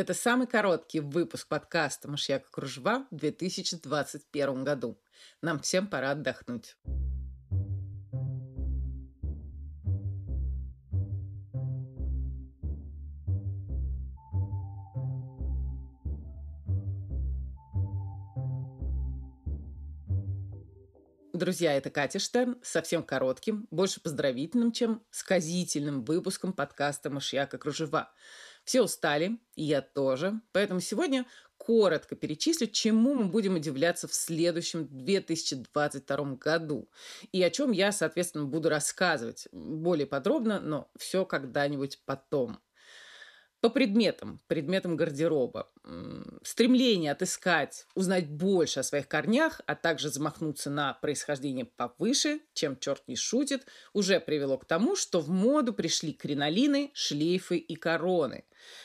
Это самый короткий выпуск подкаста «Мышьяк и кружева» в 2021 году. Нам всем пора отдохнуть. Друзья, это Катя Штерн, совсем коротким, больше поздравительным, чем сказительным выпуском подкаста «Мышьяк и кружева». Все устали, и я тоже, поэтому сегодня коротко перечислю, чему мы будем удивляться в следующем 2022 году и о чем я, соответственно, буду рассказывать более подробно, но все когда-нибудь потом. По предметам, предметам гардероба. Стремление отыскать, узнать больше о своих корнях, а также замахнуться на происхождение повыше, чем черт не шутит, уже привело к тому, что в моду пришли кринолины, шлейфы и короны.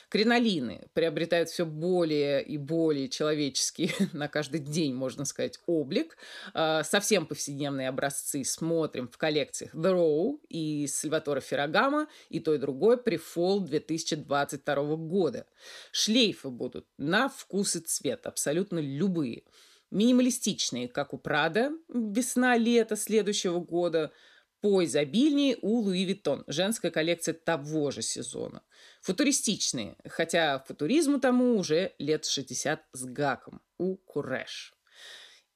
Кринолины приобретают все более и более человеческий на каждый день, можно сказать, облик. А, совсем повседневные образцы смотрим в коллекциях The Row и Сальватора Феррагама, и то и другое при Fall 2022 года. Шлейфы будут на вкус и цвет, абсолютно любые. Минималистичные, как у Прада, весна-лето следующего года – поизобильнее у Луи Виттон, женская коллекция того же сезона. Футуристичные, хотя футуризму тому уже лет 60 с гаком, у Куреш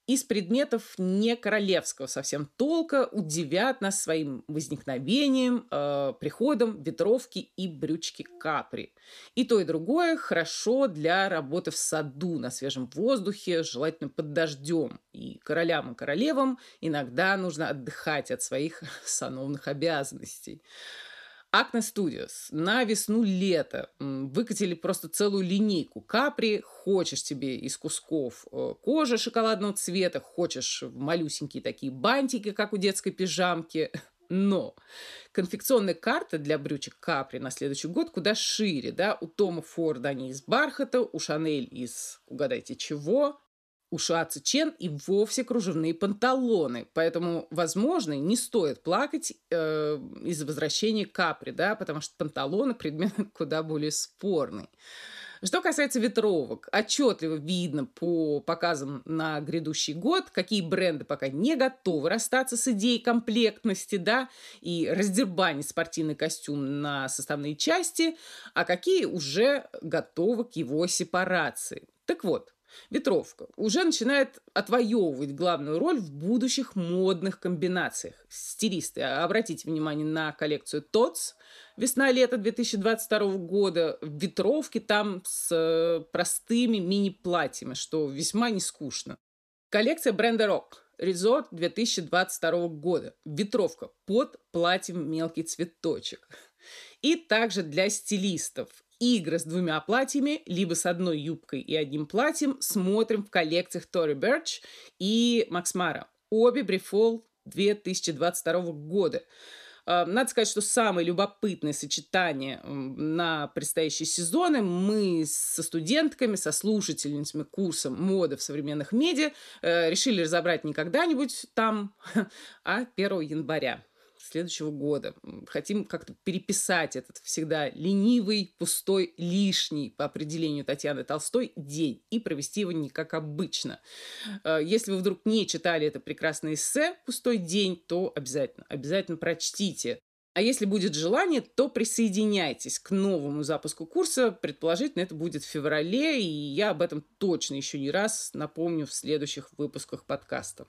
из предметов не королевского совсем толка удивят нас своим возникновением, э, приходом ветровки и брючки капри. И то, и другое хорошо для работы в саду, на свежем воздухе, желательно под дождем. И королям и королевам иногда нужно отдыхать от своих сановных обязанностей. Acne Studios на весну-лето выкатили просто целую линейку капри. Хочешь тебе из кусков э, кожи шоколадного цвета, хочешь малюсенькие такие бантики, как у детской пижамки. Но конфекционная карта для брючек Капри на следующий год куда шире, да, у Тома Форда они из бархата, у Шанель из, угадайте чего, у Шуаца Чен и вовсе кружевные панталоны. Поэтому, возможно, не стоит плакать э, из-за возвращения капри, да, потому что панталоны предмет куда более спорный. Что касается ветровок, отчетливо видно по показам на грядущий год, какие бренды пока не готовы расстаться с идеей комплектности, да, и раздербанить спортивный костюм на составные части, а какие уже готовы к его сепарации. Так вот, Ветровка уже начинает отвоевывать главную роль в будущих модных комбинациях. Стилисты, обратите внимание на коллекцию ТОЦ весна-лето 2022 года. Ветровки там с э, простыми мини-платьями, что весьма не скучно. Коллекция бренда Rock. Резорт 2022 года. Ветровка под платьем мелкий цветочек. И также для стилистов игры с двумя платьями, либо с одной юбкой и одним платьем, смотрим в коллекциях Тори Берч и Макс Мара. Обе Брифол 2022 года. А, надо сказать, что самое любопытное сочетание на предстоящие сезоны мы со студентками, со слушательницами курса моды в современных медиа э, решили разобрать не когда-нибудь там, а 1 января следующего года. Хотим как-то переписать этот всегда ленивый, пустой, лишний, по определению Татьяны Толстой, день и провести его не как обычно. Э, если вы вдруг не читали это прекрасное эссе «Пустой день», то обязательно, обязательно прочтите. А если будет желание, то присоединяйтесь к новому запуску курса. Предположительно, это будет в феврале, и я об этом точно еще не раз напомню в следующих выпусках подкаста.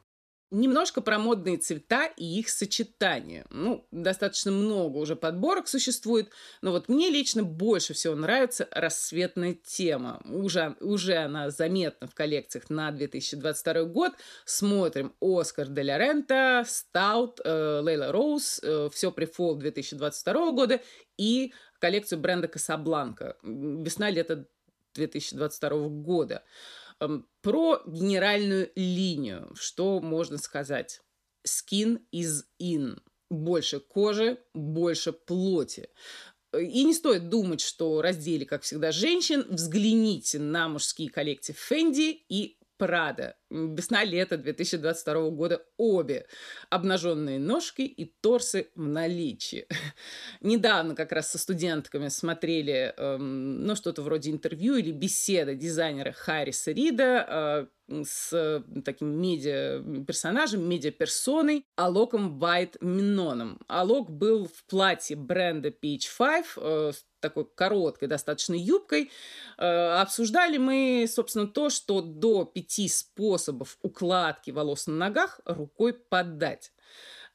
Немножко про модные цвета и их сочетание. Ну, достаточно много уже подборок существует, но вот мне лично больше всего нравится рассветная тема. Уже, уже она заметна в коллекциях на 2022 год. Смотрим Оскар де ля Рента, Стаут, э, Лейла Роуз, э, все при фол 2022 года и коллекцию бренда Касабланка. Весна-лето 2022 года. Эм, про генеральную линию, что можно сказать? Skin is in. Больше кожи, больше плоти. И не стоит думать, что раздели, как всегда, женщин. Взгляните на мужские коллекции Fendi и Прада. Весна-лето 2022 года обе. Обнаженные ножки и торсы в наличии. Недавно как раз со студентками смотрели эм, ну, что-то вроде интервью или беседы дизайнера Харриса Рида э, с таким медиа-персонажем, медиа-персоной Алоком Вайт Миноном. Алок был в платье бренда Peach Five э, такой короткой достаточно юбкой. Э, обсуждали мы, собственно, то, что до пяти способов укладки волос на ногах рукой подать.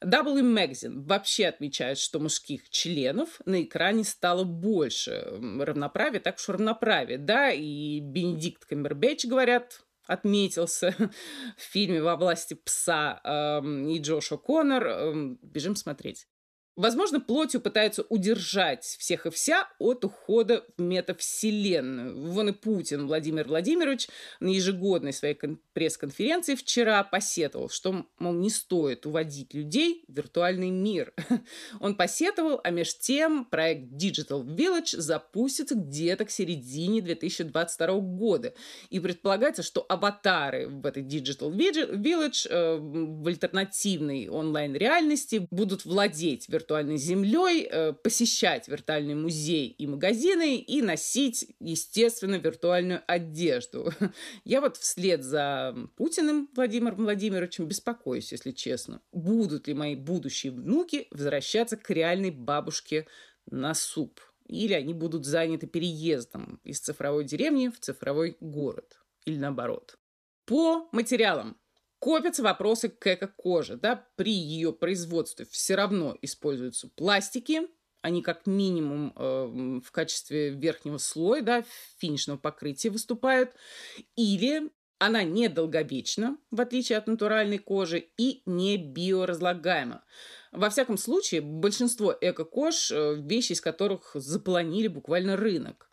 W Magazine вообще отмечает, что мужских членов на экране стало больше. Равноправие, так уж равноправие, да, и Бенедикт Камбербэтч, говорят, отметился в фильме «Во власти пса» э, и Джош Коннор. Э, бежим смотреть. Возможно, плотью пытаются удержать всех и вся от ухода в метавселенную. Вон и Путин Владимир Владимирович на ежегодной своей пресс-конференции вчера посетовал, что, мол, не стоит уводить людей в виртуальный мир. Он посетовал, а между тем проект Digital Village запустится где-то к середине 2022 года. И предполагается, что аватары в этой Digital Village э, в альтернативной онлайн-реальности будут владеть виртуальным виртуальной землей, э, посещать виртуальный музей и магазины и носить, естественно, виртуальную одежду. Я вот вслед за Путиным Владимиром Владимировичем беспокоюсь, если честно. Будут ли мои будущие внуки возвращаться к реальной бабушке на суп? Или они будут заняты переездом из цифровой деревни в цифровой город? Или наоборот? По материалам. Копятся вопросы к эко-коже. Да? При ее производстве все равно используются пластики, они как минимум э, в качестве верхнего слоя, да, финишного покрытия выступают, или она недолговечна, в отличие от натуральной кожи, и не биоразлагаема. Во всяком случае, большинство эко-кож э, – вещи, из которых запланили буквально рынок.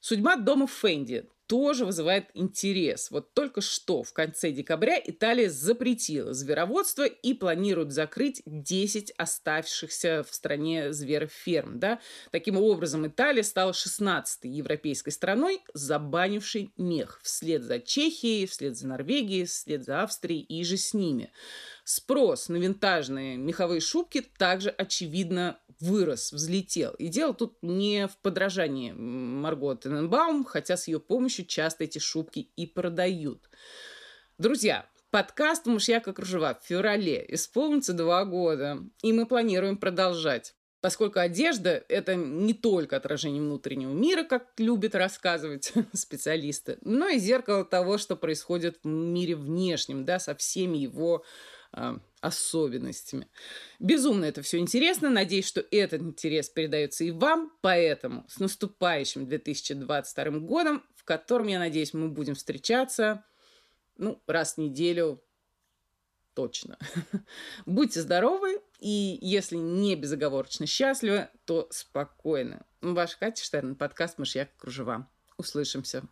Судьба дома Фенди тоже вызывает интерес. Вот только что в конце декабря Италия запретила звероводство и планирует закрыть 10 оставшихся в стране звероферм. Да? Таким образом, Италия стала 16-й европейской страной, забанившей мех вслед за Чехией, вслед за Норвегией, вслед за Австрией и же с ними. Спрос на винтажные меховые шубки также, очевидно, вырос, взлетел. И дело тут не в подражании Марго Тененбаум, хотя с ее помощью часто эти шубки и продают. Друзья, подкаст «Мышьяка кружева» в феврале исполнится два года, и мы планируем продолжать. Поскольку одежда – это не только отражение внутреннего мира, как любят рассказывать специалисты, но и зеркало того, что происходит в мире внешнем, да, со всеми его особенностями. Безумно это все интересно. Надеюсь, что этот интерес передается и вам. Поэтому с наступающим 2022 годом, в котором, я надеюсь, мы будем встречаться ну, раз в неделю точно. Будьте здоровы, и если не безоговорочно счастливы, то спокойно. Ваш Катя Штерн, подкаст «Мышьяк кружева». Услышимся.